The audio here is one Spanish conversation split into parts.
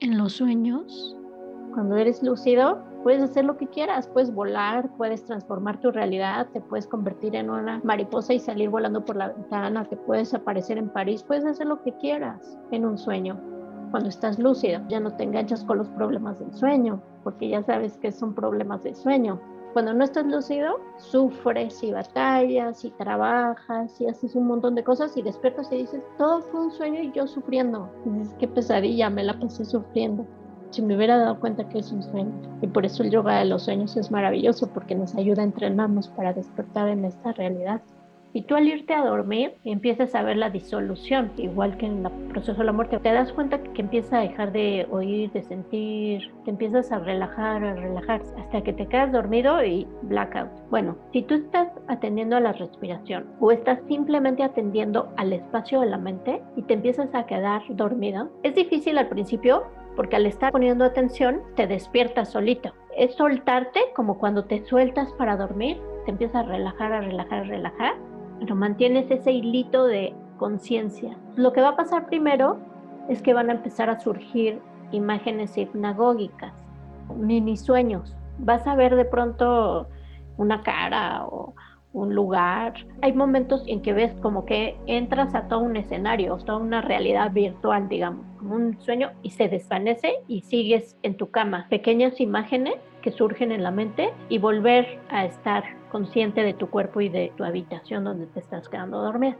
En los sueños. Cuando eres lúcido, puedes hacer lo que quieras, puedes volar, puedes transformar tu realidad, te puedes convertir en una mariposa y salir volando por la ventana, te puedes aparecer en París, puedes hacer lo que quieras en un sueño. Cuando estás lúcido, ya no te enganchas con los problemas del sueño, porque ya sabes que son problemas del sueño. Cuando no estás lúcido, sufres y batallas y trabajas y haces un montón de cosas y despiertas y dices, todo fue un sueño y yo sufriendo. Y dices, qué pesadilla, me la pasé sufriendo si me hubiera dado cuenta que es un sueño. Y por eso el yoga de los sueños es maravilloso, porque nos ayuda a entrenarnos para despertar en esta realidad. Y tú al irte a dormir empiezas a ver la disolución, igual que en el proceso de la muerte. Te das cuenta que empieza a dejar de oír, de sentir, te empiezas a relajar, a relajar, hasta que te quedas dormido y blackout. Bueno, si tú estás atendiendo a la respiración o estás simplemente atendiendo al espacio de la mente y te empiezas a quedar dormido, es difícil al principio porque al estar poniendo atención te despiertas solito. Es soltarte como cuando te sueltas para dormir, te empiezas a relajar, a relajar, a relajar, pero mantienes ese hilito de conciencia. Lo que va a pasar primero es que van a empezar a surgir imágenes hipnagógicas, mini sueños. Vas a ver de pronto una cara o un lugar. Hay momentos en que ves como que entras a todo un escenario, toda una realidad virtual, digamos, como un sueño y se desvanece y sigues en tu cama. Pequeñas imágenes que surgen en la mente y volver a estar consciente de tu cuerpo y de tu habitación donde te estás quedando dormida.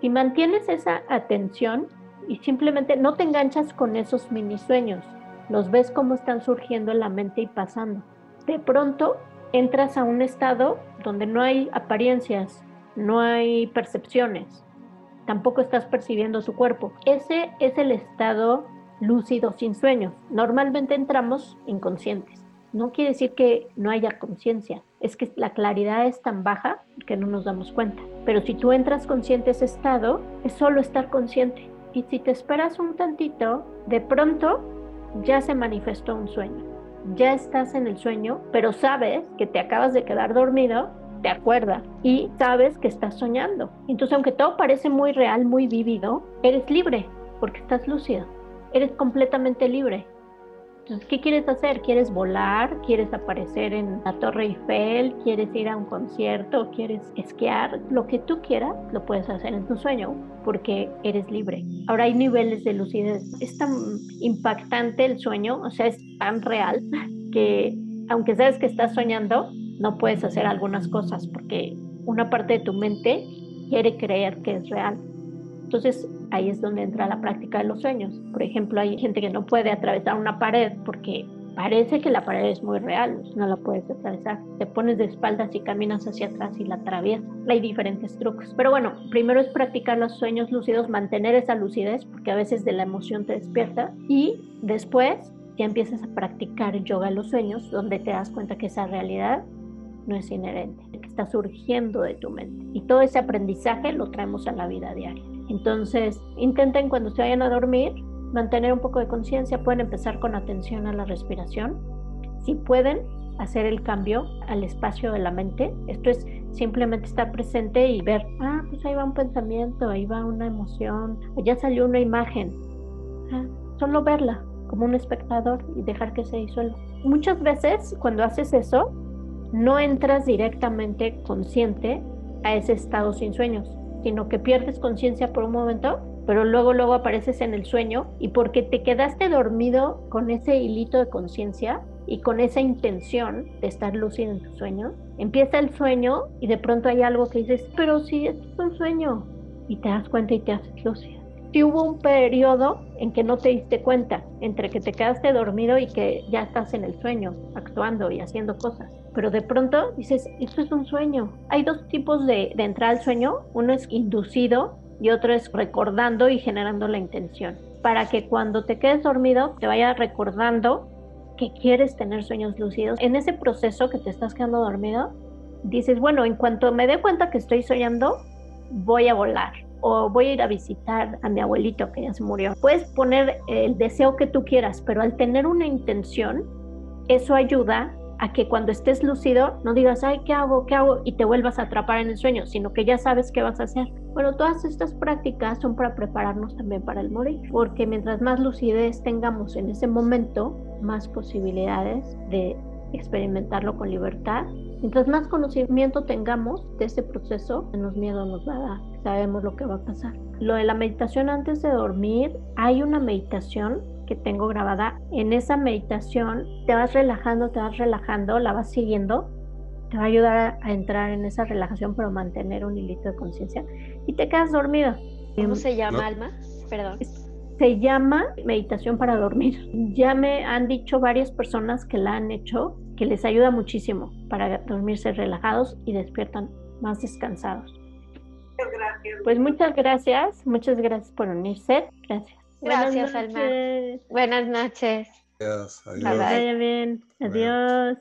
Si mantienes esa atención y simplemente no te enganchas con esos mini sueños, los ves como están surgiendo en la mente y pasando. De pronto entras a un estado donde no hay apariencias, no hay percepciones, tampoco estás percibiendo su cuerpo. Ese es el estado lúcido sin sueños. Normalmente entramos inconscientes. No quiere decir que no haya conciencia, es que la claridad es tan baja que no nos damos cuenta. Pero si tú entras consciente a ese estado, es solo estar consciente. Y si te esperas un tantito, de pronto ya se manifestó un sueño ya estás en el sueño, pero sabes que te acabas de quedar dormido, te acuerdas y sabes que estás soñando. Entonces, aunque todo parece muy real, muy vívido, eres libre porque estás lúcido. Eres completamente libre. Entonces, ¿qué quieres hacer? ¿Quieres volar? ¿Quieres aparecer en la Torre Eiffel? ¿Quieres ir a un concierto? ¿Quieres esquiar? Lo que tú quieras lo puedes hacer en tu sueño porque eres libre. Ahora hay niveles de lucidez. Es tan impactante el sueño, o sea, es tan real que aunque sabes que estás soñando, no puedes hacer algunas cosas porque una parte de tu mente quiere creer que es real. Entonces ahí es donde entra la práctica de los sueños. Por ejemplo, hay gente que no puede atravesar una pared porque parece que la pared es muy real, no la puedes atravesar. Te pones de espaldas y caminas hacia atrás y la atraviesas. Hay diferentes trucos. Pero bueno, primero es practicar los sueños lúcidos, mantener esa lucidez, porque a veces de la emoción te despierta. Y después ya empiezas a practicar yoga en los sueños, donde te das cuenta que esa realidad no es inherente, que está surgiendo de tu mente. Y todo ese aprendizaje lo traemos a la vida diaria. Entonces, intenten cuando se vayan a dormir mantener un poco de conciencia, pueden empezar con atención a la respiración. Si pueden, hacer el cambio al espacio de la mente. Esto es simplemente estar presente y ver, ah, pues ahí va un pensamiento, ahí va una emoción, ya salió una imagen. Ah, solo verla como un espectador y dejar que se disuelva. Muchas veces cuando haces eso, no entras directamente consciente a ese estado sin sueños sino que pierdes conciencia por un momento, pero luego luego apareces en el sueño y porque te quedaste dormido con ese hilito de conciencia y con esa intención de estar lúcido en tu sueño, empieza el sueño y de pronto hay algo que dices, pero si esto es un sueño y te das cuenta y te haces lúcido. Si hubo un periodo en que no te diste cuenta, entre que te quedaste dormido y que ya estás en el sueño, actuando y haciendo cosas pero de pronto dices, esto es un sueño. Hay dos tipos de, de entrar al sueño, uno es inducido y otro es recordando y generando la intención, para que cuando te quedes dormido te vaya recordando que quieres tener sueños lúcidos. En ese proceso que te estás quedando dormido, dices, bueno, en cuanto me dé cuenta que estoy soñando, voy a volar o voy a ir a visitar a mi abuelito que ya se murió. Puedes poner el deseo que tú quieras, pero al tener una intención, eso ayuda a que cuando estés lúcido no digas, ay, ¿qué hago? ¿Qué hago? Y te vuelvas a atrapar en el sueño, sino que ya sabes qué vas a hacer. Bueno, todas estas prácticas son para prepararnos también para el morir, porque mientras más lucidez tengamos en ese momento, más posibilidades de experimentarlo con libertad. Mientras más conocimiento tengamos de ese proceso, menos miedo nos va a dar. Sabemos lo que va a pasar. Lo de la meditación antes de dormir, hay una meditación que tengo grabada. En esa meditación te vas relajando, te vas relajando, la vas siguiendo. Te va a ayudar a, entrar en esa relajación, pero mantener un hilito de conciencia. Y te quedas dormido. ¿Cómo se llama, Alma? Perdón se llama meditación para dormir. Ya me han dicho varias personas que la han hecho, que les ayuda muchísimo para dormirse relajados y despiertan más descansados. Muchas gracias. Pues muchas gracias, muchas gracias por unirse. Gracias. Gracias, Alma. Buenas noches. Adiós. Adiós. Bien. Adiós.